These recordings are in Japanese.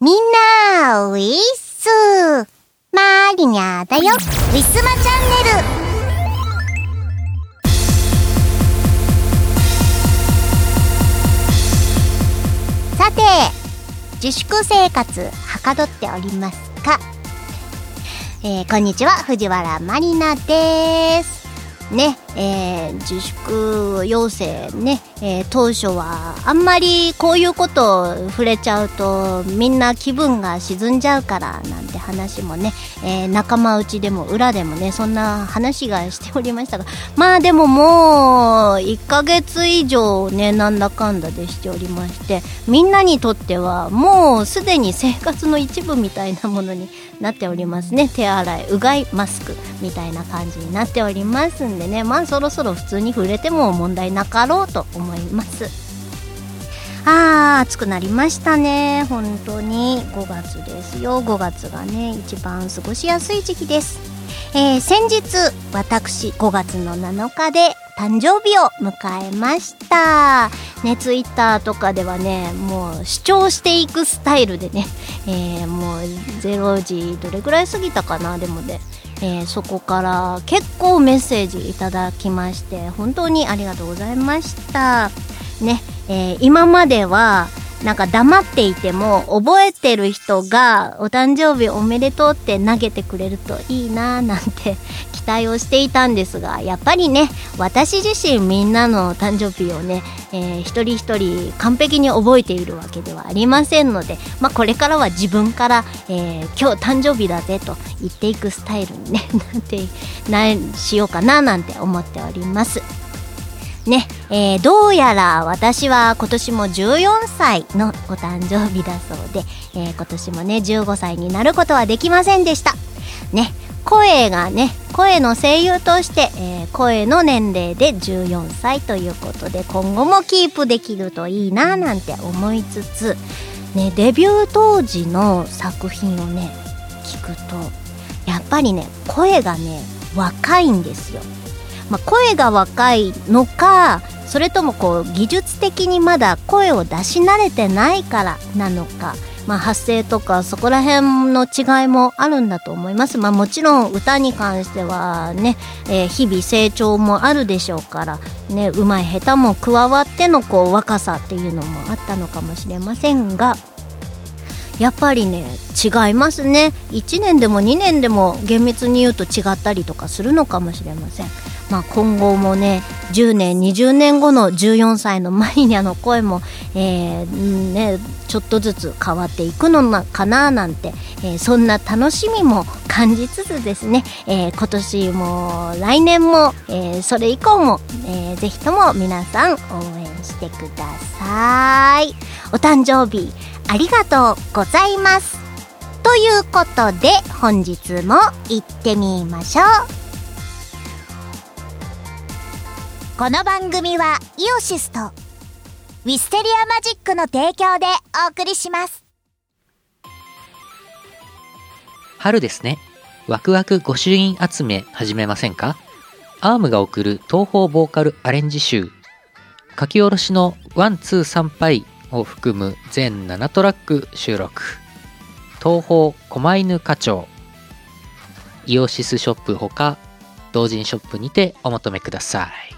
みんな、ウィッス。マリニャだよ。ウィスマチャンネル。さて、自粛生活はかどっておりますか？えー、こんにちは、藤原まりなです。ね、えー、自粛要請ね、えー、当初はあんまりこういうことを触れちゃうとみんな気分が沈んじゃうからなんて話もね、えー、仲間内でも裏でもねそんな話がしておりましたが まあでももう1ヶ月以上ねなんだかんだでしておりましてみんなにとってはもうすでに生活の一部みたいなものになっておりますね。手洗いうがいマスクみたいな感じになっておりますんでね。まあそろそろ普通に触れても問題なかろうと思います。あー暑くなりましたね。本当に。5月ですよ。5月がね一番過ごしやすい時期です。えー、先日私5月の7日で誕生日を迎えました。ねツイッターとかではねもう主張していくスタイルでね、えー、もう0時どれぐらい過ぎたかな。でもねえー、そこから結構メッセージいただきまして本当にありがとうございました。ね、えー、今まではなんか黙っていても覚えてる人がお誕生日おめでとうって投げてくれるといいななんて期待をしていたんですがやっぱりね私自身みんなの誕生日をね、えー、一人一人完璧に覚えているわけではありませんので、まあ、これからは自分から、えー、今日誕生日だぜと言っていくスタイルにねなんてなしようかななんて思っております。ね、えー、どうやら私は今年も14歳のお誕生日だそうで、えー、今年もね15歳になることはできませんでした。ね。声がね声の声優として、えー、声の年齢で14歳ということで今後もキープできるといいななんて思いつつ、ね、デビュー当時の作品をね聞くとやっぱりね声がね若いんですよ。まあ、声が若いのかそれともこう技術的にまだ声を出し慣れてないからなのか、まあ、発声とかそこら辺の違いもあるんだと思います、まあ、もちろん歌に関してはね、えー、日々成長もあるでしょうからねうまい下手も加わってのこう若さっていうのもあったのかもしれませんがやっぱりね違いますね。1年でも2年でも厳密に言うと違ったりとかするのかもしれません。まあ、今後もね10年20年後の14歳のマリニャの声も、えー、ね、ちょっとずつ変わっていくのかななんて、えー、そんな楽しみも感じつつですね、えー、今年も来年も、えそれ以降も、えー、ぜひとも皆さん応援してください。お誕生日ありがとうございます。ということで本日も行ってみましょう。この番組はイオシスとウィステリアマジックの提供でお送りします。春ですね。ワクワク御朱印集め始めませんか？ ARMが送る東方ボーカルアレンジ集。書き下ろしのワンツー参拝を含む全7トラック収録。東方狛犬課長。イオシスショップほか同人ショップにてお求めください。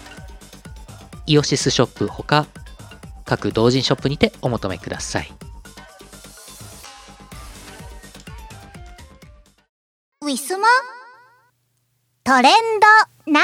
イオシスショップほか各同人ショップにてお求めください。ウィスマトレンドナウ。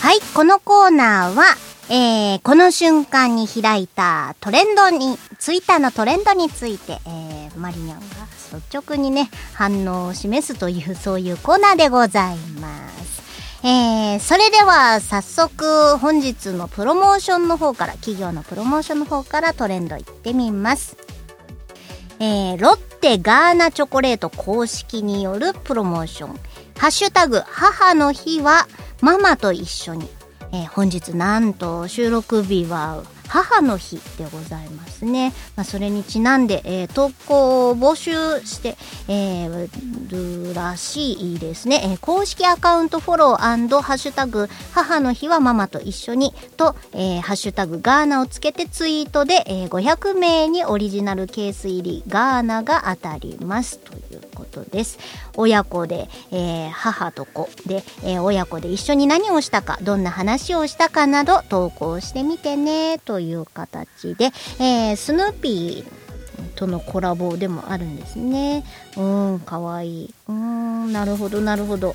はい、このコーナーは、えー、この瞬間に開いたトレンドに、ツイッターのトレンドについて、えー、マリニャンが率直にね、反応を示すという、そういうコーナーでございます。えー、それでは早速本日のプロモーションの方から企業のプロモーションの方からトレンドいってみます。えー、ロッテガーナチョコレート公式によるプロモーション。ハッシュタグ母の日はママと一緒に、えー、本日なんと収録日は母の日でございますね。まあ、それにちなんで、えー、投稿を募集して、えー、るらしいですね、えー、公式アカウントフォローハッシュタグ母の日はママと一緒にと、えー、ハッシュタグガーナをつけてツイートで、えー、500名にオリジナルケース入りガーナが当たりますということです。親子で、えー、母と子で、えー、親子で一緒に何をしたかどんな話をしたかなど投稿してみてねという形で、えー、スヌーピーとのコラボでもあるんですね。うん、かわいい。うん、なるほど、なるほど。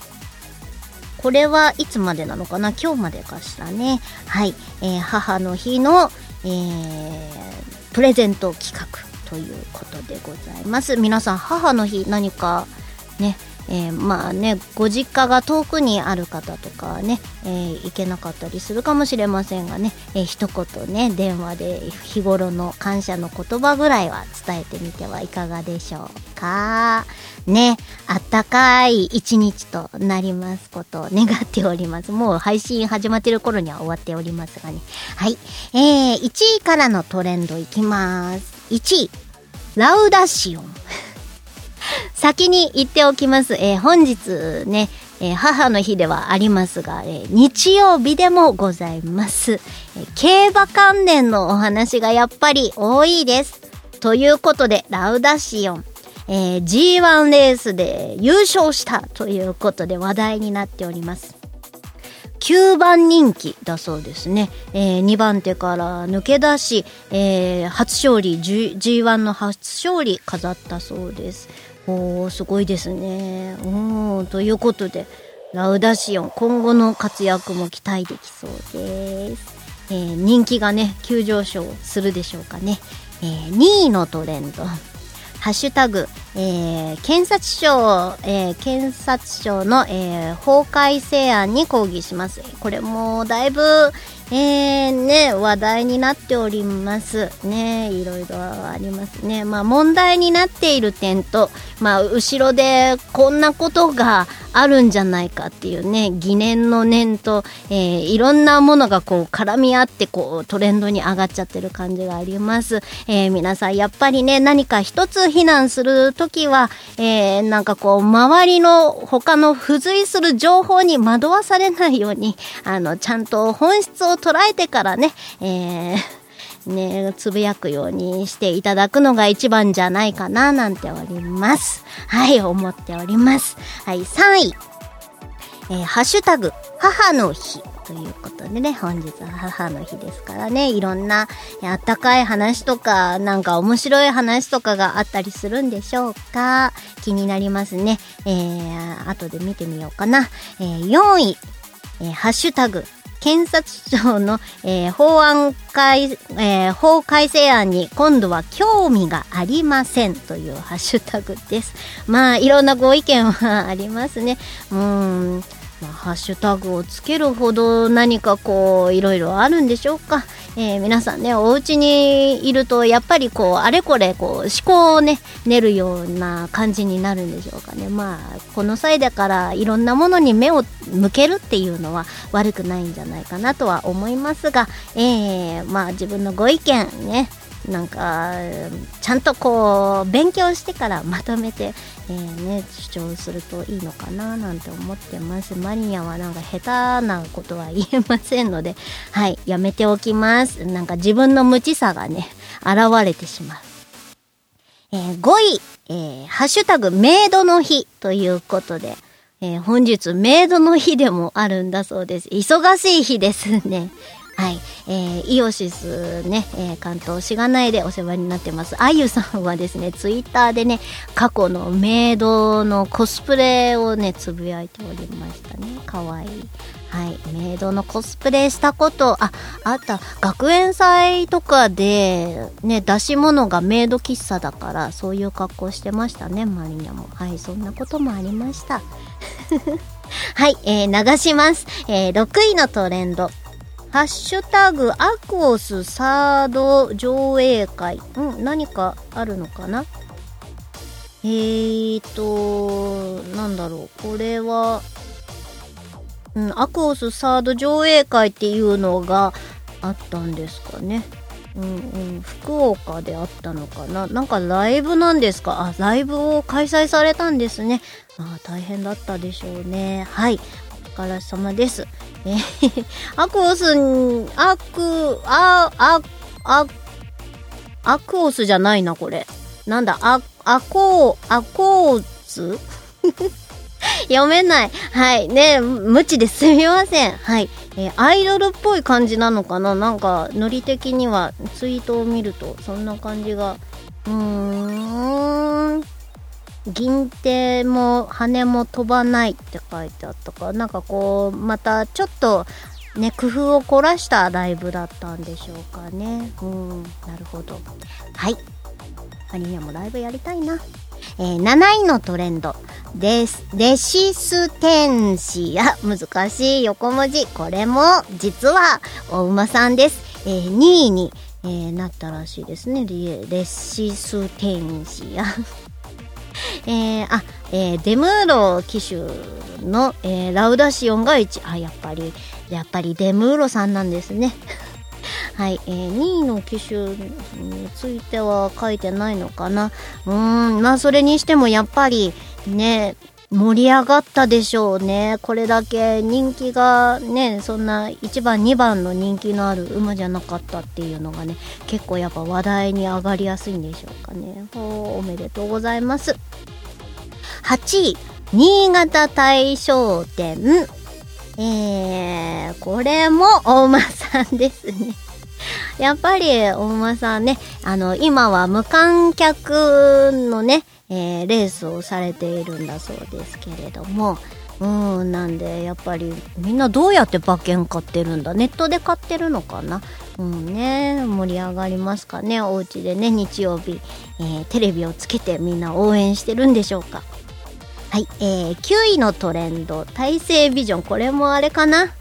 これはいつまでなのかな？今日までかしらね。はい。えー、母の日の、えー、プレゼント企画ということでございます。皆さん、母の日何かね、えー、まあねご実家が遠くにある方とかね、えー、行けなかったりするかもしれませんがね、えー、一言ね電話で日頃の感謝の言葉ぐらいは伝えてみてはいかがでしょうか。ねあったかい一日となりますことを願っております。もう配信始まってる頃には終わっておりますがね。はい。えー、1位からのトレンドいきます。1位。ラウダシオン。先に言っておきます。えー、本日ね、えー、母の日ではありますが、えー、日曜日でもございます、え競馬関連のお話がやっぱり多いです。ということで、ラウダシオン、えー G1 レースで優勝したということで話題になっております。9番人気だそうですね、えー、2番手から抜け出し、えー、初勝利 G G1 の初勝利飾ったそうですおーすごいですね。おということでラウダシオン今後の活躍も期待できそうです、えー、人気がね急上昇するでしょうかね、えー2位のトレンド。ハッシュタグ、えー、検察庁、えー、検察庁の、えー、法改正案に抗議します。これもだいぶ、えー、ね、話題になっております。ね、いろいろありますね。まあ問題になっている点と、まあ後ろでこんなことがあるんじゃないかっていうね、疑念の念と、えー、いろんなものがこう絡み合ってこうトレンドに上がっちゃってる感じがあります。えー、皆さんやっぱりね、何か一つ非難するときは、えー、なんかこう周りの他の付随する情報に惑わされないように、あの、ちゃんと本質を捉えてからね、えー、ね、つぶやくようにしていただくのが一番じゃないかななんております。はい、思っております。はい、3位。えー、ハッシュタグ、母の日。ということでね、本日は母の日ですからね、いろんなあったかい話とか、なんか面白い話とかがあったりするんでしょうか気になりますね。えー、後で見てみようかな。えー、4位、えー、ハッシュタグ、検察庁の、えー、法案改、えー、法改正案に今度は興味がありませんというハッシュタグです。まあ、いろんなご意見はありますね。うん。まあ、ハッシュタグをつけるほど何かこういろいろあるんでしょうか、えー、皆さんねお家にいるとやっぱりこうあれこれこう思考をね練るような感じになるんでしょうかね。まあこの際だからいろんなものに目を向けるっていうのは悪くないんじゃないかなとは思いますが、えー、まあ自分のご意見ねなんかちゃんとこう勉強してからまとめて、えー、ね、主張するといいのかななんて思ってますマリニャはなんか下手なことは言えませんので はいやめておきますなんか自分の無知さがね現れてしまう、えー、5位、えー、ハッシュタグメイドの日ということでえー、本日メイドの日でもあるんだそうです。忙しい日ですね。はい。えー、イオシスね、えー、関東しがないでお世話になってます。あゆさんはですね、ツイッターでね、過去のメイドのコスプレをね、つぶやいておりましたね。かわいい。はい。メイドのコスプレしたこと、あ、あった。学園祭とかで、ね、出し物がメイド喫茶だから、そういう格好してましたね、マリニャも。はい。そんなこともありました。はい、えー、流します。えー、6位のトレンド。ハッシュタグアクオスサード上映会。うん、何かあるのかな？えーと、なんだろう。これは、うん、アクオスサード上映会っていうのがあったんですかね。うんうん、福岡であったのかななんかライブなんですか？あ、ライブを開催されたんですね。あ大変だったでしょうね。はい。お疲れ様です。えー、アクオス、アク、あ、あ、あ、アクオスじゃないな、これ。なんだ、ア、アコー、アコーズ読めない。はい。ね無知ですみません。はい。えー、アイドルっぽい感じなのかな？なんか、ノリ的にはツイートを見ると、そんな感じが。うーん。銀手も羽も飛ばないって書いてあったからなんかこうまたちょっとね工夫を凝らしたライブだったんでしょうかねうんなるほどはいアニメもライブやりたいなえー、7位のトレンドです。レシステンシア。難しい横文字。これも、実は、お馬さんです。えー、2位に、えー、なったらしいですね。レシステンシア。えー、あ、えー、デムーロ機種の、えー、ラウダシオンが1。あ、やっぱり、やっぱりデムーロさんなんですね。はい、えー、2位の機種については書いてないのかな。うーん、まあそれにしてもやっぱりね、盛り上がったでしょうね。これだけ人気がね、そんな1番2番の人気のある馬じゃなかったっていうのがね、結構やっぱ話題に上がりやすいんでしょうかね。おめでとうございます。8位、新潟大商店。えー、これも大馬さんですね。やっぱり大馬さんね、あの、今は無観客のね、えー、レースをされているんだそうですけれども、うん、なんで、やっぱり、みんなどうやって馬券買ってるんだ？ネットで買ってるのかな？うんね、盛り上がりますかね？お家でね、日曜日、えー、テレビをつけてみんな応援してるんでしょうか？はい、えー、9位のトレンド、体制ビジョン。これもあれかな？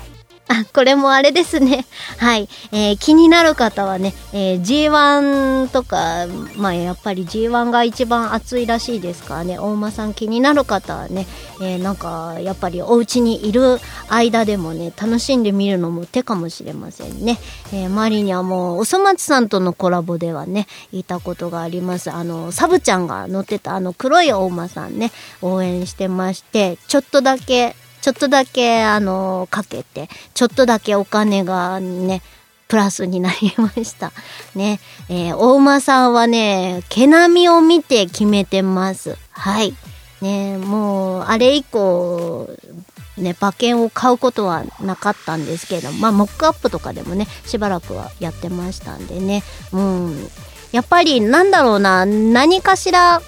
あ、これもあれですね。はい。えー、気になる方はね、えー、G1 とか、まあやっぱり G1 が一番熱いらしいですからね、大馬さん気になる方はね、えー、なんかやっぱりお家にいる間でもね、楽しんでみるのも手かもしれませんね。えー、周りにはもう、おそ松さんとのコラボではね、いたことがあります。あの、サブちゃんが乗ってたあの黒い大馬さんね、応援してまして、ちょっとだけちょっとだけ、あの、かけて、ちょっとだけお金がね、プラスになりました。ね。えー、大馬さんはね、毛並みを見て決めてます。はい。ね、もう、あれ以降、ね、馬券を買うことはなかったんですけど、まあ、モックアップとかでもね、しばらくはやってましたんでね。うん。やっぱり、なんだろうな、何かしら、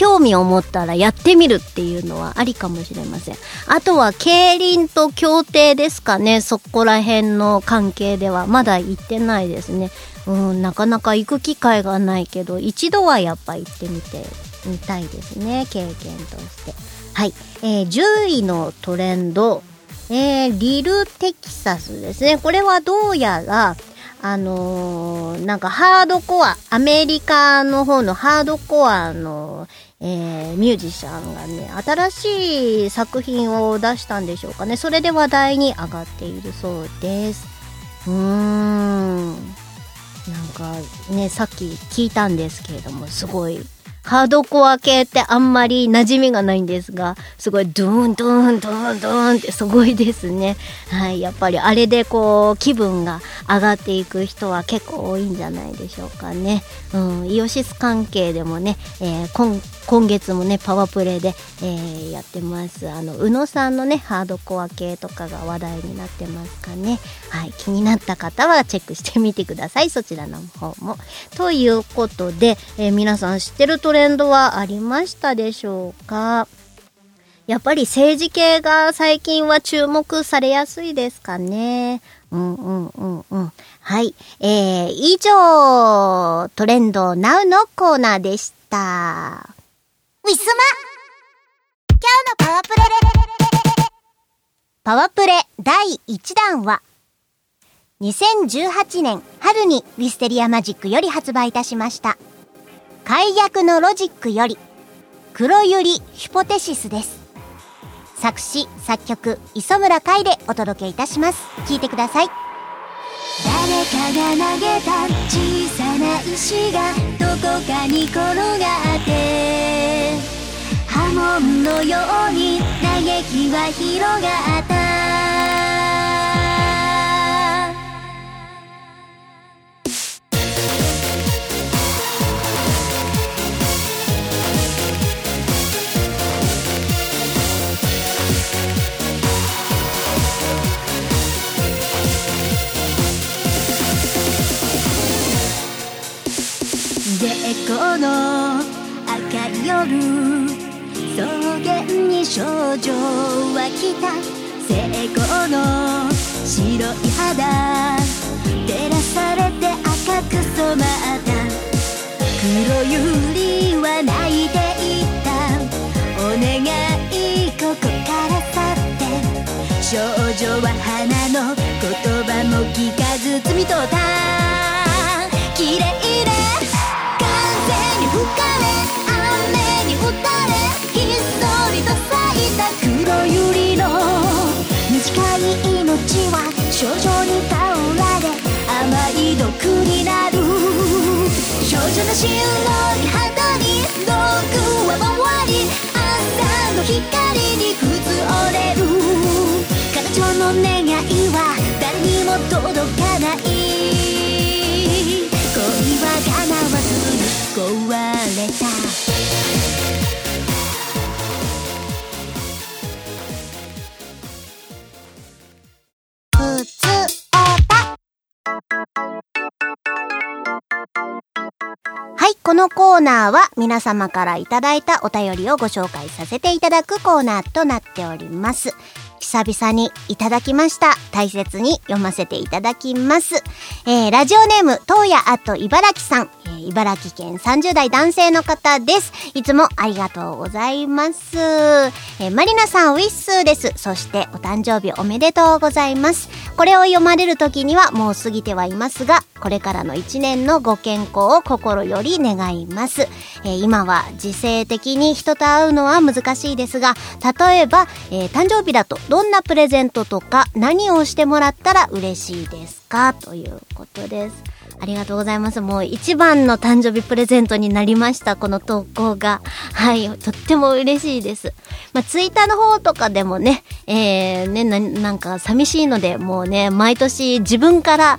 興味を持ったらやってみるっていうのはありかもしれません。あとは、競輪と協定ですかね。そこら辺の関係では。まだ行ってないですね。うん、なかなか行く機会がないけど、一度はやっぱ行ってみてみたいですね。経験として。はい。えー、10位のトレンド。えー、リルテキサスですね。これはどうやら、あのー、なんかハードコア、アメリカの方のハードコアの、えー、ミュージシャンがね、新しい作品を出したんでしょうかね。それで話題に上がっているそうです。うーん。なんかねさっき聞いたんですけれどもすごいハードコア系ってあんまり馴染みがないんですが、すごいドゥーンドゥーンドゥーンドゥーンってすごいですね。はい、やっぱりあれでこう気分が上がっていく人は結構多いんじゃないでしょうかね。うん、イオシス関係でもね、えー、今今月もねパワープレイで、えー、やってます。あの宇野さんのねハードコア系とかが話題になってますかね。はい気になった方はチェックしてみてください。そちらの方も。ということで、えー、皆さん知ってるトレンドはありましたでしょうか？やっぱり政治系が最近は注目されやすいですかね。うんうんうんうん。はい。えー、以上、トレンド Now のコーナーでした。ウィスマ今日のパワープレパワープレ第1弾は、2018年春にウィステリアマジックより発売いたしました。解約のロジックより、黒百合ヒポテシスです。作詞、作曲、磯村海でお届けいたします。聴いてください。誰かが投げた小さな石がどこかに転がって波紋のように嘆きは広がった。この赤い夜草原に少女は来た。成功の白い肌照らされて赤く染まった。黒百合は泣いていった。お願いここから去って。少女は花の言葉も聞かず摘み取った。綺麗吹いた黒百合の短い命は少女に倒られ甘い毒になる。少女の白い肌に毒は回り朝の光に崩れる。彼女の願いは誰にも届かない恋は叶わず壊れたこのコーナーは皆様からいただいたお便りをご紹介させていただくコーナーとなっております。久々にいただきました。大切に読ませていただきます。えー、ラジオネーム、東野あと茨城さん。えー、茨城県30代男性の方です。いつもありがとうございます。えー、マリナさん、ウィッスーです。そして、お誕生日おめでとうございます。これを読まれる時にはもう過ぎてはいますが、これからの一年のご健康を心より願います。えー、今は時勢的に人と会うのは難しいですが、例えば、えー、誕生日だとどどんなプレゼントとか何をしてもらったら嬉しいですか？ということです。ありがとうございます。もう一番の誕生日プレゼントになりました、この投稿が。はい、とっても嬉しいです。まあ、ツイッターの方とかでもね、えー、ねな、なんか寂しいので、もうね、毎年自分から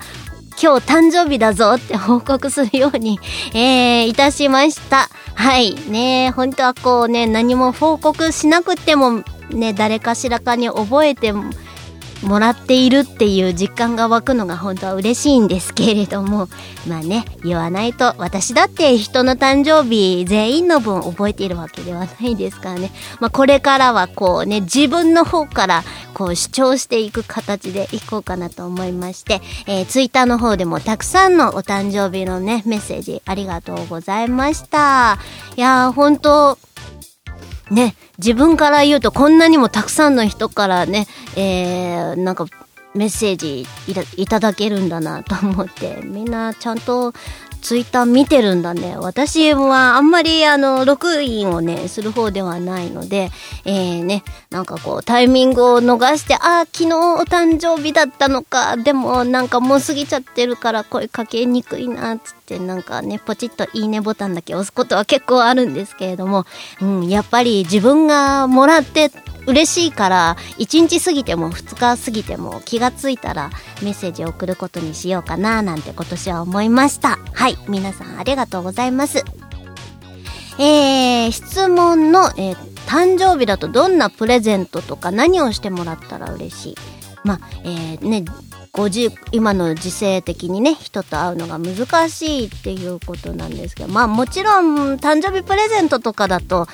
今日誕生日だぞって報告するように、えー、いたしました。はい。ね本当はこうね、何も報告しなくてもね、誰かしらかに覚えてもらっているっていう実感が湧くのが本当は嬉しいんですけれども、まあね、言わないと、私だって人の誕生日全員の分覚えているわけではないですからね。まあこれからはこうね、自分の方からこう主張していく形でいこうかなと思いまして、えー、ツイッターの方でもたくさんのお誕生日のね、メッセージありがとうございました。いやー、本当ね、自分から言うとこんなにもたくさんの人からね、えー、なんかメッセージいただけるんだなと思ってみんなちゃんとツイッター見てるんだね。私はあんまりあの、ログインをね、する方ではないので、えー、ね、なんかこう、タイミングを逃して、ああ、昨日お誕生日だったのか、でもなんかもう過ぎちゃってるから声かけにくいな、つって、なんかね、ポチッといいねボタンだけ押すことは結構あるんですけれども、うん、やっぱり自分がもらって嬉しいから1日過ぎても2日過ぎても気がついたらメッセージを送ることにしようかななんて今年は思いました。はい皆さんありがとうございます。えー、質問の、えー、誕生日だとどんなプレゼントとか何をしてもらったら嬉しい？まあえー、ね50今の時勢的にね人と会うのが難しいっていうことなんですけどまあもちろん誕生日プレゼントとかだと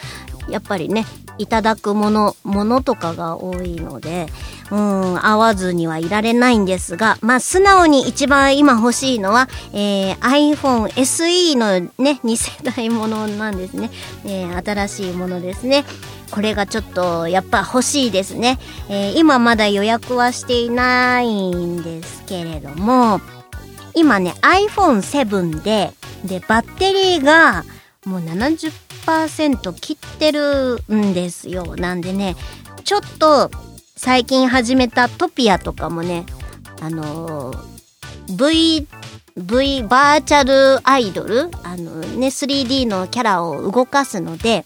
やっぱりねいただくものものとかが多いのでうん会わずにはいられないんですがまあ素直に一番今欲しいのは、えー、iPhone SE のね2世代ものなんですね、えー、新しいものですね。これがちょっとやっぱ欲しいですね、えー、今まだ予約はしていないんですけれども今ね iPhone7 ででバッテリーがもう70切ってるんですよ。なんでね、ちょっと最近始めたトピアとかもね、あのー、V、V バーチャルアイドル？あのね、3D のキャラを動かすので、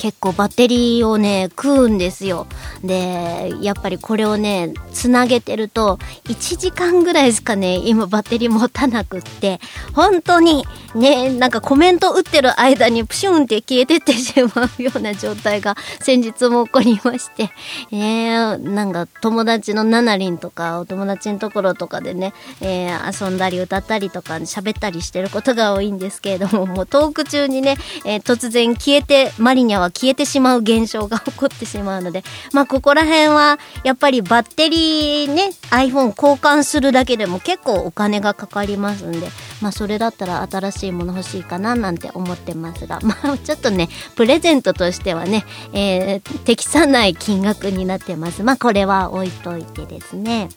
結構バッテリーをね、食うんですよ。で、やっぱりこれをね、つなげてると、1時間ぐらいしかね、今バッテリー持たなくって、本当にね、なんかコメント打ってる間にプシュンって消えてってしまうような状態が先日も起こりまして、えー、なんか友達のナナリンとかお友達のところとかでね、えー、遊んだり歌ったりとか喋ったりしてることが多いんですけれども、もうトーク中にね、えー、突然消えて、マリニャは消えてしまう現象が起こってしまうので、まあここら辺はやっぱりバッテリーね iPhone 交換するだけでも結構お金がかかりますんでまあそれだったら新しいもの欲しいかななんて思ってますが まあちょっとねプレゼントとしてはね、えー、適さない金額になってます。まあこれは置いといてですね。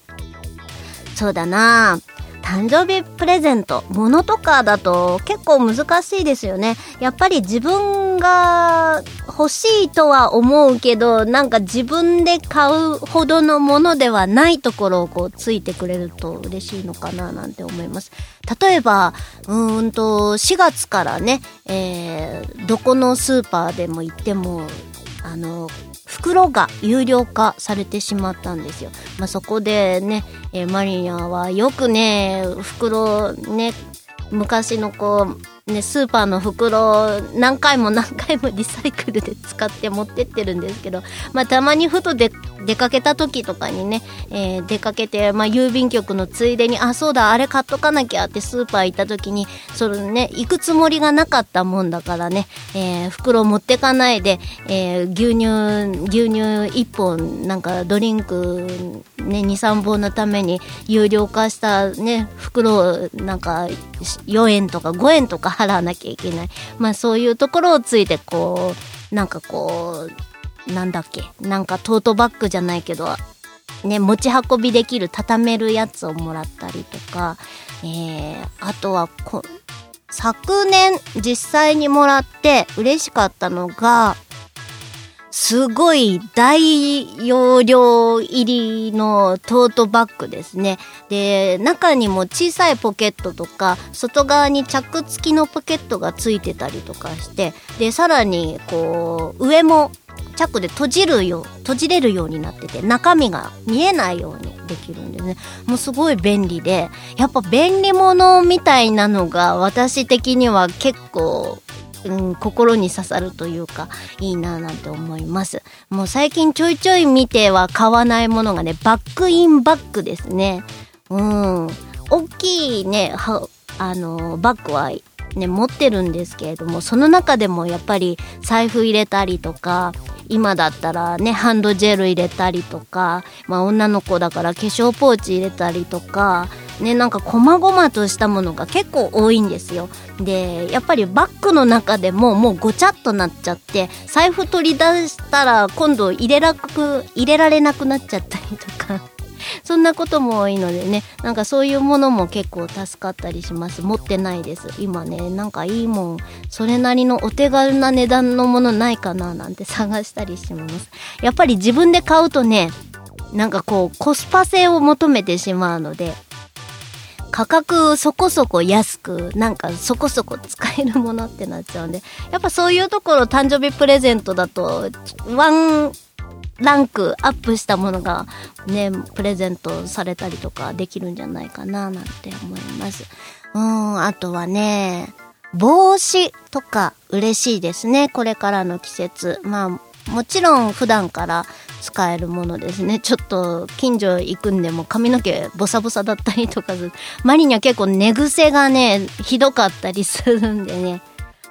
そうだな。あ誕生日プレゼント、物とかだと結構難しいですよね。やっぱり自分が欲しいとは思うけど、なんか自分で買うほどのものではないところをこうついてくれると嬉しいのかななんて思います。例えば、うーんと、4月からね、えー、どこのスーパーでも行っても、あの、袋が有料化されてしまったんですよ。まあ、そこでね、えー、マリアはよくね、袋ね、昔のこう、ね、スーパーの袋何回も何回もリサイクルで使って持ってってるんですけど、まあ、たまにふと出かけた時とかにね、えー、出かけて、まあ、郵便局のついでにあそうだあれ買っとかなきゃってスーパー行った時にそれね行くつもりがなかったもんだからね、えー、袋持ってかないで、えー、牛乳牛乳1本なんかドリンク、ね、23本のために有料化したね袋なんか4円とか5円とか払わなきゃいけない。まあそういうところをついてこう、なんかこう、なんだっけ、なんかトートバッグじゃないけど、ね、持ち運びできる畳めるやつをもらったりとか、えー、あとはこ、昨年実際にもらって嬉しかったのが、すごい大容量入りのトートバッグですね。で、中にも小さいポケットとか、外側にチャック付きのポケットがついてたりとかして、で、さらに、こう、上もチャックで閉じるよう、閉じれるようになってて、中身が見えないようにできるんでね。もうすごい便利で、やっぱ便利物みたいなのが私的には結構うん、心に刺さるというかいいななんて思います。もう最近ちょいちょい見ては買わないものがねバックインバッグですね。うん。大きいねあのバッグはね持ってるんですけれどもその中でもやっぱり財布入れたりとか今だったらねハンドジェル入れたりとか、まあ、女の子だから化粧ポーチ入れたりとかねなんか細々としたものが結構多いんですよ。でやっぱりバッグの中でももうごちゃっとなっちゃって財布取り出したら今度入れらく入れられなくなっちゃったりとか。そんなことも多いのでね。なんかそういうものも結構助かったりします。持ってないです。今ねなんかいいもん。それなりのお手軽な値段のものないかななんて探したりします。やっぱり自分で買うとねなんかこうコスパ性を求めてしまうので価格そこそこ安くなんかそこそこ使えるものってなっちゃうんでやっぱそういうところ誕生日プレゼントだとワンランクアップしたものがねプレゼントされたりとかできるんじゃないかななんて思います。うんあとはね帽子とか嬉しいですねこれからの季節。まあもちろん普段から使えるものですね。ちょっと近所行くんでも髪の毛ボサボサだったりとか。マリには結構寝癖がね、ひどかったりするんでね。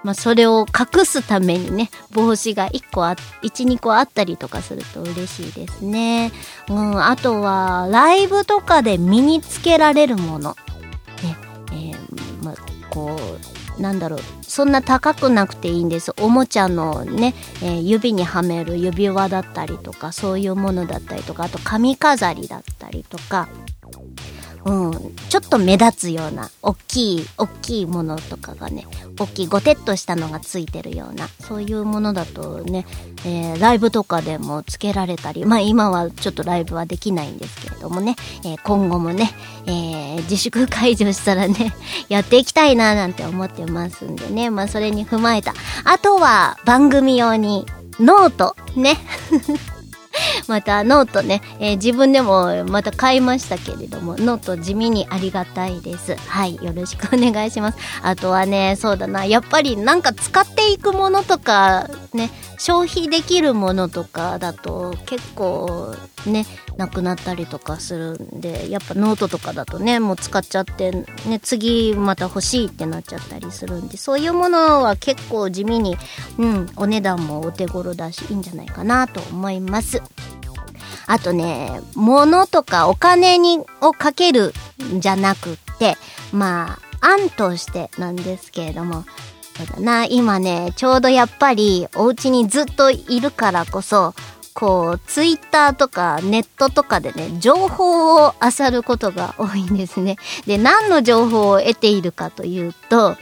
まあそれを隠すためにね、帽子が1個あ、1、2個あったりとかすると嬉しいですね。うん、あとはライブとかで身につけられるもの。ね、えー、まあこう、なんだろう。そんな高くなくていいんです。おもちゃのね、えー、指にはめる指輪だったりとかそういうものだったりとかあと髪飾りだったりとか。うん、ちょっと目立つような大きい大きいものとかがね大きいごてっとしたのがついてるようなそういうものだとね、えー、ライブとかでもつけられたりまあ今はちょっとライブはできないんですけれどもね、えー、今後もね、えー、自粛解除したらね やっていきたいななんて思ってますんでねまあそれに踏まえた。あとは番組用にノートね。またノートね、えー、自分でもまた買いましたけれども、ノート地味にありがたいです。はい、よろしくお願いします。あとはね、そうだな、やっぱりなんか使っていくものとか、ね、消費できるものとかだと結構ね、なくなったりとかするんで、やっぱノートとかだとね、もう使っちゃって、ね、次また欲しいってなっちゃったりするんで、そういうものは結構地味に、うん、お値段もお手頃だし、いいんじゃないかなと思います。あとね、物とかお金に、をかけるんじゃなくって、まあ、案としてなんですけれども、そうだな、今ね、ちょうどやっぱりお家にずっといるからこそ、こう、ツイッターとかネットとかでね、情報を漁ることが多いんですね。で、何の情報を得ているかというと、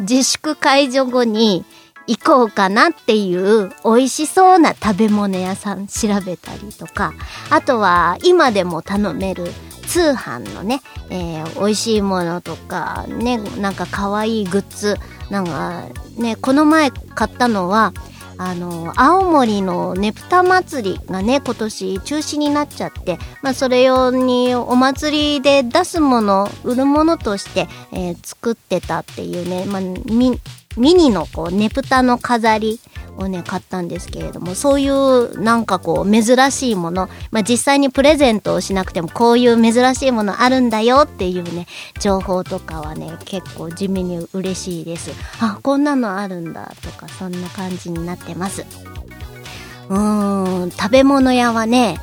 自粛解除後に、行こうかなっていう美味しそうな食べ物屋さん調べたりとか、あとは今でも頼める通販のね、えー、美味しいものとか、ね、なんか可愛いグッズ、なんかね、この前買ったのは、あの、青森のねぷた祭りがね、今年中止になっちゃって、まあそれ用にお祭りで出すもの、売るものとして、えー、作ってたっていうね、まあ、ミニのこうねぷたの飾りをね買ったんですけれどもそういうなんかこう珍しいもの、まあ、実際にプレゼントをしなくてもこういう珍しいものあるんだよっていうね情報とかはね結構地味に嬉しいです。あこんなのあるんだとかそんな感じになってます。うーん食べ物屋はね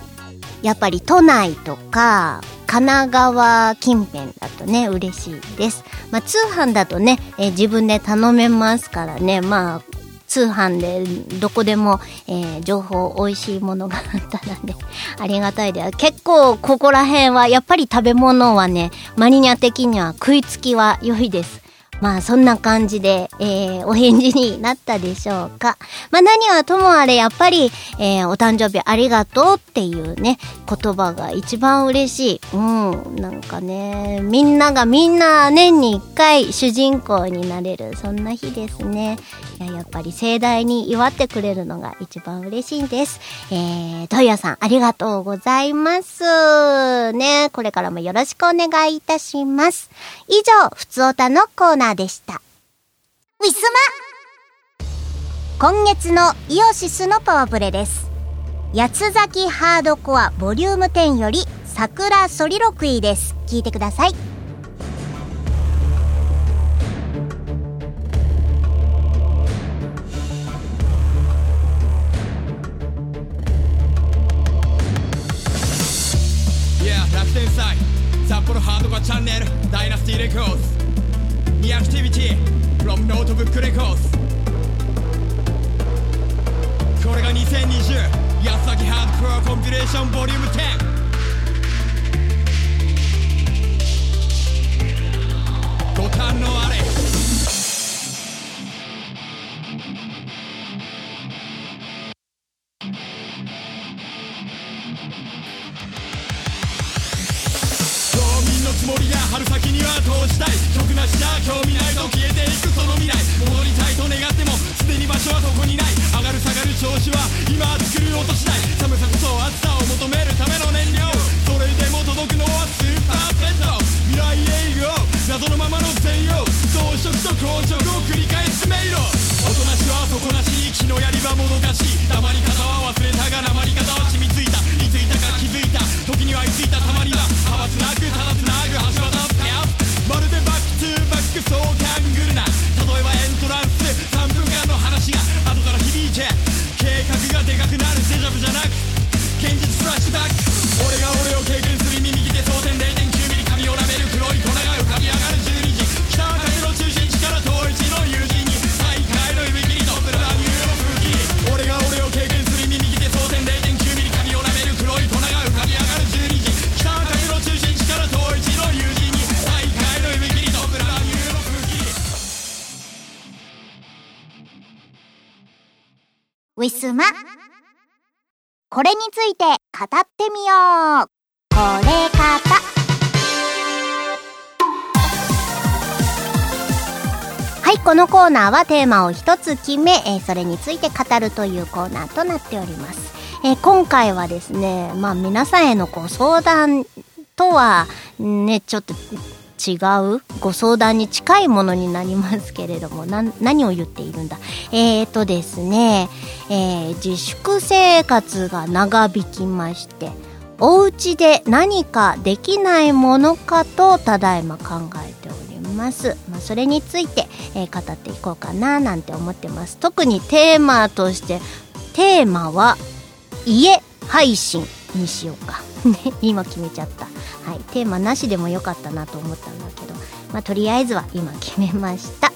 やっぱり都内とか神奈川近辺だとね、嬉しいです。まあ、通販だとね、えー、自分で頼めますからね、まあ、通販でどこでも、えー、情報美味しいものがあったらね、ありがたいで結構ここら辺はやっぱり食べ物はね、マニニャ的には食いつきは良いです。まあそんな感じで、えー、お返事になったでしょうか。まあ何はともあれやっぱり、えー、お誕生日ありがとうっていうね、言葉が一番嬉しい。うん、なんかね、みんながみんな年に一回主人公になれる、そんな日ですね。いややっぱり盛大に祝ってくれるのが一番嬉しいんです。えー、トイヤさんありがとうございます。ね、これからもよろしくお願いいたします。以上、ふつおたのコーナーでした。ウィスマ今月のイオシスのパワープレです。八つ咲きハードコアボリューム10より桜ソリロクイです。聞いてください。楽天祭札幌ハードコアチャンネルダイナスティレコーズ the activity from Notebook Records これが2020安崎ハードコアコンピュレーションボリューム10五堪のあれつもりや。春先には通したい。曲なしじゃ興味ないと消えていくその未来戻りたいと願ってもすでに場所はそこにない。上がる下がる調子は今作る音次第寒さこそ暑さを求めるための燃料。それでも届くのはスーパーペット。未来永劫謎のままの専用ついて語ってみよう。これ方はいこのコーナーはテーマを一つ決め、えーそれについて語るというコーナーとなっております、えー今回はですねまあ皆さんへのご相談とはねちょっと違うご相談に近いものになりますけれども 何を言っているんだ？えーとですね、えー自粛生活が長引きましてお家で何かできないものかとただいま考えております、まあ、それについて、えー語っていこうかななんて思ってます。特にテーマとしてテーマは家配信にしようか。ね今決めちゃった。はいテーマなしでもよかったなと思ったんだけどまあとりあえずは今決めました。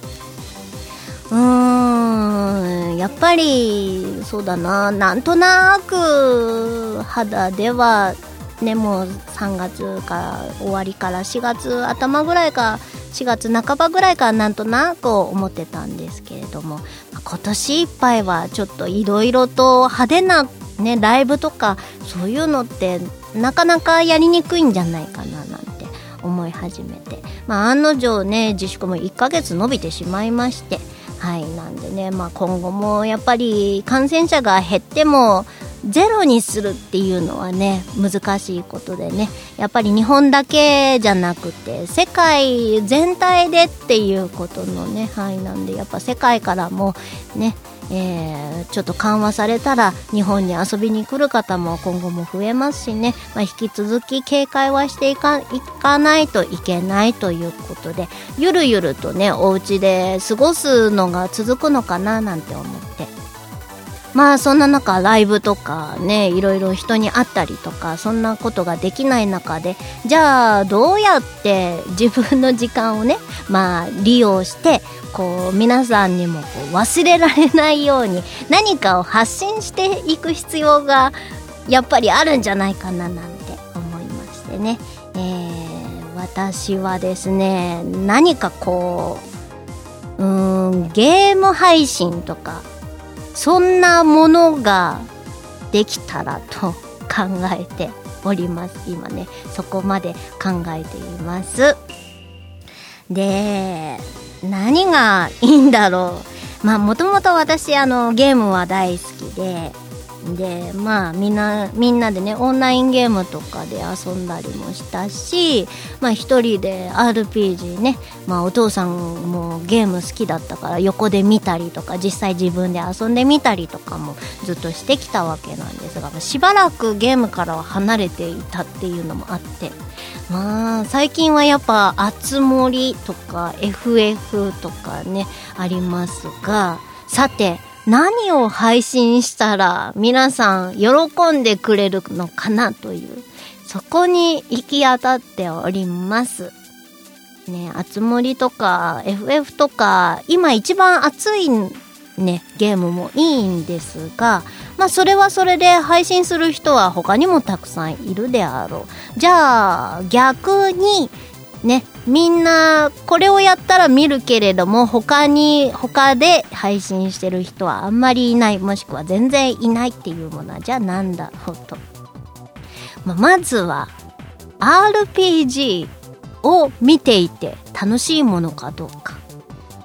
うーんやっぱりそうだな。なんとなく肌ではねもう3月から終わりから4月頭ぐらいか4月半ばぐらいからなんとなく思ってたんですけれどもま今年いっぱいはちょっといろいろと派手なねライブとかそういうのってなかなかやりにくいんじゃないかななんて思い始めて。まあ案の定ね自粛も1ヶ月伸びてしまいまして。はいなんでね、まあ、今後もやっぱり感染者が減ってもゼロにするっていうのはね難しいことでね。やっぱり日本だけじゃなくて世界全体でっていうことのね範囲なんでやっぱ世界からもねえーちょっと緩和されたら日本に遊びに来る方も今後も増えますしね、まあ、引き続き警戒はしていかいかないといけないということでゆるゆるとねお家で過ごすのが続くのかななんて思って。まあそんな中ライブとかねいろいろ人に会ったりとかそんなことができない中でじゃあどうやって自分の時間をねまあ利用してこう皆さんにもこう忘れられないように何かを発信していく必要がやっぱりあるんじゃないかななんて思いましてね、えー私はですね何かこううんゲーム配信とかそんなものができたらと考えております。今ねそこまで考えています。で何がいいんだろう。まあもともと私あのゲームは大好きででまあみんなみんなでねオンラインゲームとかで遊んだりもしたしまあ一人で RPG ねまあお父さんもゲーム好きだったから横で見たりとか実際自分で遊んでみたりとかもずっとしてきたわけなんですがしばらくゲームからは離れていたっていうのもあってまあ最近はやっぱ「あつ森」とか FF とかねありますがさて何を配信したら皆さん喜んでくれるのかなというそこに行き当たっております。ね、あつ森とか FF とか今一番熱いねゲームもいいんですがまあそれはそれで配信する人は他にもたくさんいるであろうじゃあ逆にねみんなこれをやったら見るけれども他に他で配信してる人はあんまりいない。もしくは全然いないっていうものはじゃあなんだ？ろうと、まあ、まずは RPG を見ていて楽しいものかどうか。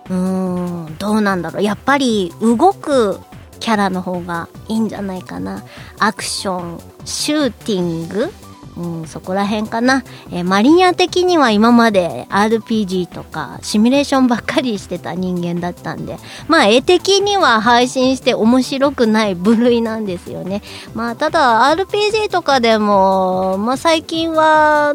うーんどうなんだろう。やっぱり動くキャラの方がいいんじゃないかな。アクションシューティングうん、そこら辺かな、えーマリニア的には今まで RPG とかシミュレーションばっかりしてた人間だったんでまあ絵的には配信して面白くない部類なんですよね。まあただ RPG とかでも、まあ、最近は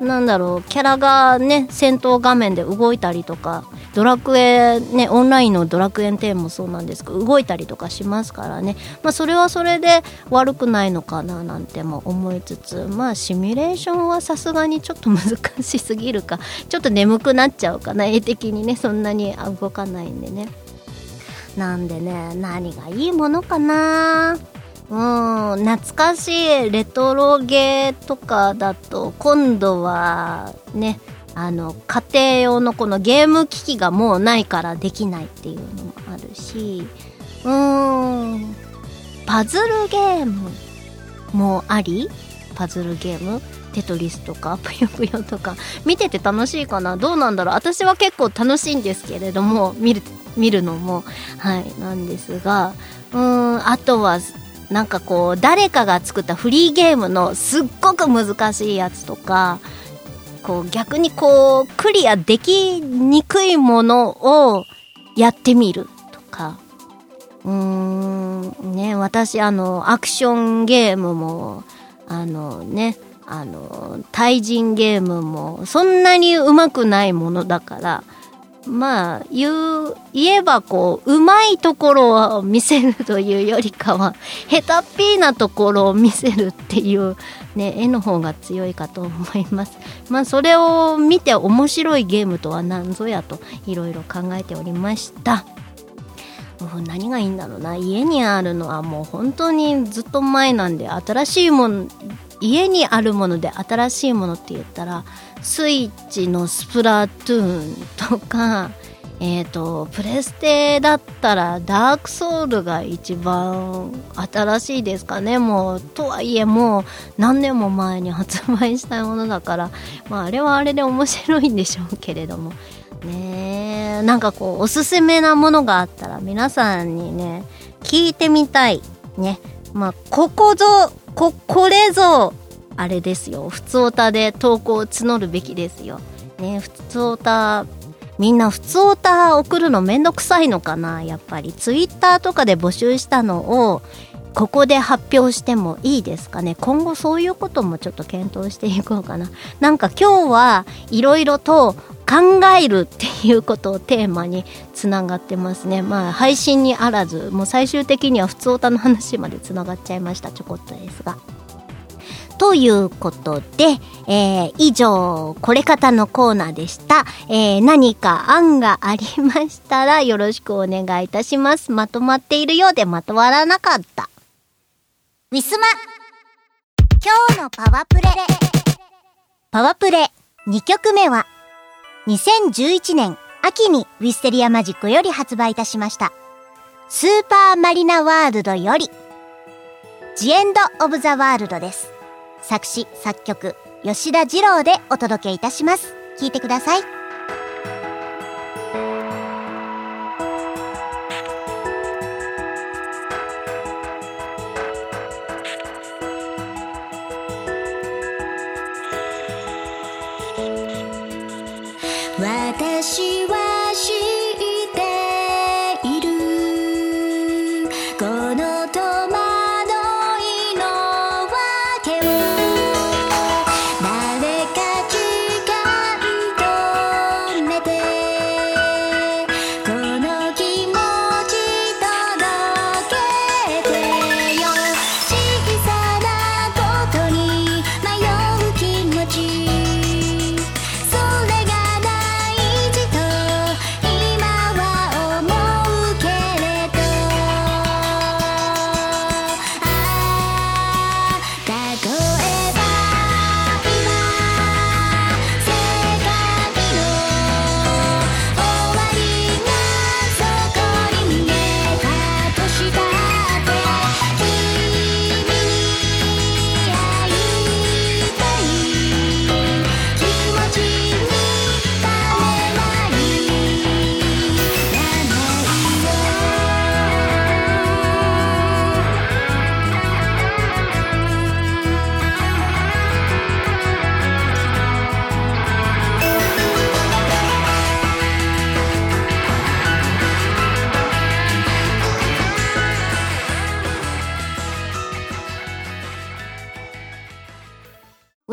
なんだろうキャラがね戦闘画面で動いたりとかドラクエねオンラインのドラクエン10もそうなんですけど動いたりとかしますからね。まあそれはそれで悪くないのかななんても思いつつまあシミュレーションはさすがにちょっと難しすぎるか ちょっと眠くなっちゃうかな。絵的にねそんなに動かないんでね。なんでね何がいいものかなうん懐かしいレトロゲーとかだと今度はねあの家庭用のこのゲーム機器がもうないからできないっていうのもあるしうーんパズルゲームもありパズルゲーム？テトリスとか？ぷよぷよとか？見てて楽しいかな？どうなんだろう？私は結構楽しいんですけれども見る見るのもはいなんですがうーんあとはなんかこう誰かが作ったフリーゲームのすっごく難しいやつとかこう逆にこうクリアできにくいものをやってみるとか。うーんね私あのアクションゲームもあのねあの対人ゲームもそんなに上手くないものだからまあ言う言えばこううまいところを見せるというよりかは下手っぴーなところを見せるっていうね絵の方が強いかと思います。まあそれを見て面白いゲームとは何ぞやといろいろ考えておりました。何がいいんだろうな。家にあるのはもう本当にずっと前なんで新しいもの家にあるもので新しいものって言ったらスイッチのスプラトゥーンとか えっ、とプレステだったらダークソウルが一番新しいですかね。もうとはいえもう何年も前に発売したものだから、まあ、あれはあれで面白いんでしょうけれども。ねなんかこうおすすめなものがあったら皆さんにね聞いてみたいね。まあここぞここれぞあれですよ。普通オタで投稿を募るべきですよ。ね普通オタみんな普通オタ送るのめんどくさいのかな？やっぱり。ツイッターとかで募集したのをここで発表してもいいですかね？今後そういうこともちょっと検討していこうかな。なんか今日はいろいろと考えるっていうことをテーマにつながってますねまあ配信にあらずもう最終的には普通歌の話までつながっちゃいましたちょこっとですがということで、えー以上、これ方のコーナーでした。えー何か案がありましたらよろしくお願いいたします。まとまっているようでまとまらなかった。ウィスマ今日のパワプレパワプレ2曲目は2011年秋にウィステリアマジックより発売いたしました。スーパーマリナワールドよりジエンド・オブ・ザ・ワールドです。作詞、作曲、吉田二郎でお届けいたします。聴いてください。私は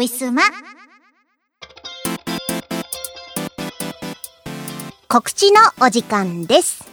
ウィスマ告知のお時間です。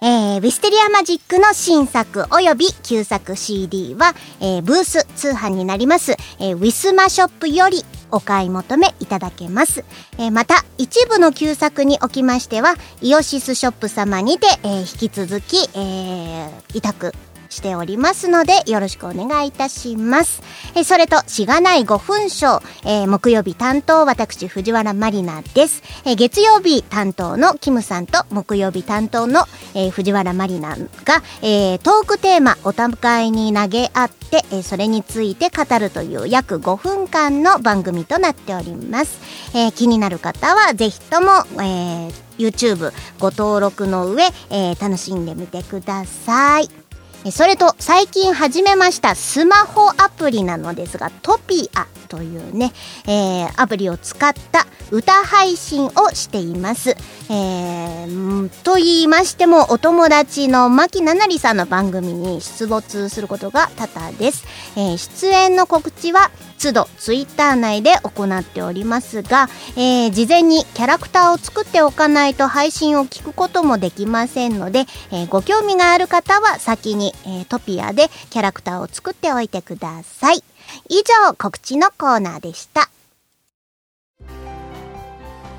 えー、ウィステリアマジックの新作および旧作 CD は、えーブース通販になります、えーウィスマショップよりお買い求めいただけます。えーまた、一部の旧作におきましては、イオシスショップ様にて、えー引き続き、えー委託しておりますので、よろしくお願いいたします。えそれと、しがない5分賞、えー木曜日担当、私、藤原まりなです。えー月曜日担当のキムさんと、木曜日担当の、えー藤原まりなが、えートークテーマ、お互いに投げ合って、えーそれについて語るという約5分間の番組となっております。えー気になる方は、ぜひとも、えー YouTube ご登録の上、えー楽しんでみてください。それと最近始めましたスマホアプリなのですがトピアというね、えーアプリを使った歌配信をしています。えーと言いましてもお友達の牧七里さんの番組に出没することが多々です。えー出演の告知は都度ツイッター内で行っておりますが、えー事前にキャラクターを作っておかないと配信を聞くこともできませんので、えーご興味がある方は先に、えートピアでキャラクターを作っておいてください。以上告知のコーナーでした。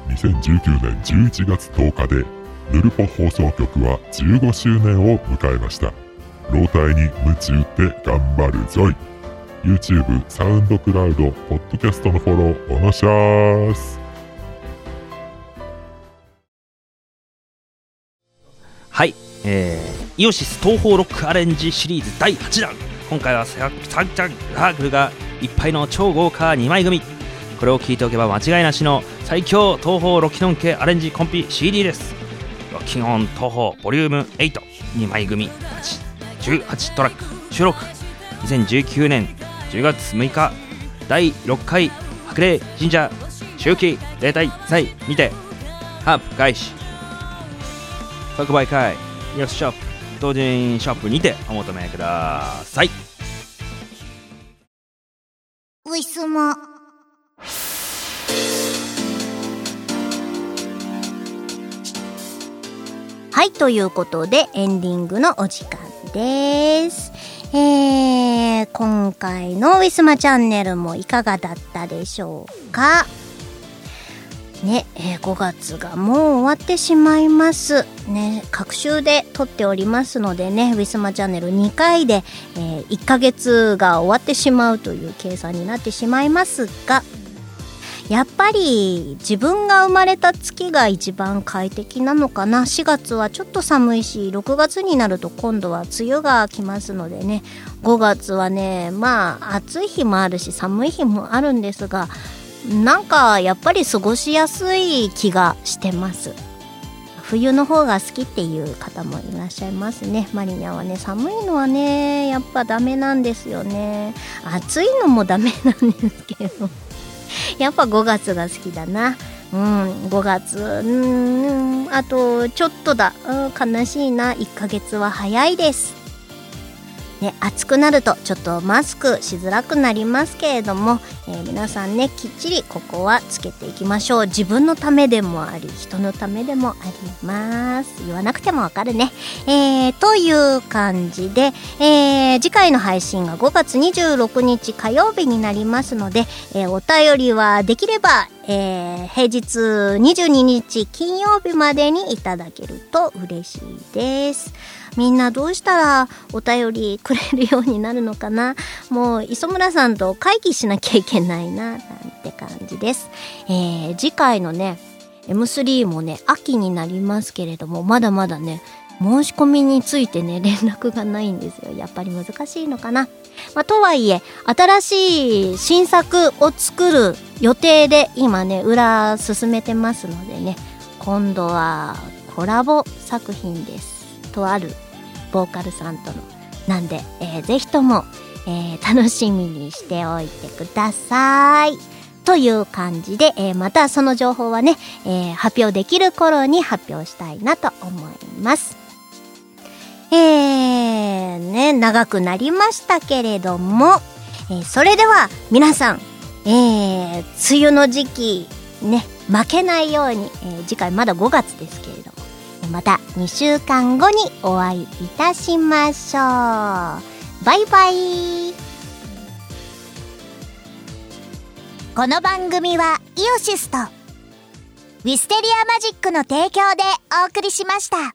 2019年11月10日でヌルポ放送局は15周年を迎えました老体に夢中で頑張るぞい YouTube、サウンドクラウド、ポッドキャストのフォローおのしゃーすはい、えー、イオシス東方ロックアレンジシリーズ第8弾。今回はサンチャンサークルがいっぱいの超豪華2枚組。これを聞いておけば間違いなしの最強東方ロキノン系アレンジコンピ CD です。ロキンオン東方ボリューム82枚組18トラック。収録。2019年10月6日。第6回白麗神社。秋季例大祭。にてハープ開始。即売会。イオシショップ同人ショップにてお求めください。ウィスマはい、ということでエンディングのお時間です。えー、今回のウィスマチャンネルもいかがだったでしょうか？ね、えー5月がもう終わってしまいます。ね、各週で撮っておりますのでね、ウィスマチャンネル2回で、えー1ヶ月が終わってしまうという計算になってしまいますが、やっぱり自分が生まれた月が一番快適なのかな？4月はちょっと寒いし6月になると今度は梅雨が来ますのでね5月はねまあ暑い日もあるし寒い日もあるんですがなんかやっぱり過ごしやすい気がしてます。冬の方が好きっていう方もいらっしゃいますね。マリニャはね寒いのはねやっぱダメなんですよね。暑いのもダメなんですけど。やっぱ5月が好きだな。うん、5月、うん、あとちょっとだ、うん、悲しいな、1ヶ月は早いです。ね、暑くなるとちょっとマスクしづらくなりますけれども、えー皆さんねきっちりここはつけていきましょう。自分のためでもあり人のためでもあります。言わなくてもわかるね、えーという感じで、えー次回の配信が5月26日火曜日になりますので、えお便りはできれば、えー平日22日金曜日までにいただけると嬉しいです。みんなどうしたらお便りくれるようになるのかな？もう磯村さんと会議しなきゃいけないななんて感じです、えー次回のね M3 もね秋になりますけれどもまだまだね申し込みについてね連絡がないんですよ。やっぱり難しいのかな、まあ、とはいえ新しい新作を作る予定で今ね裏進めてますのでね今度はコラボ作品です。とあるボーカルさんとのなんで、えーぜひとも、えー楽しみにしておいてくださいという感じで、えーまたその情報はね、えー発表できる頃に発表したいなと思います。えー、ね、長くなりましたけれども、えーそれでは皆さん、えー、梅雨の時期、ね、負けないように、えー次回まだ5月ですけれども、また2週間後にお会いいたしましょう。バイバイ。この番組はイオシスとウィステリアマジックの提供でお送りしました。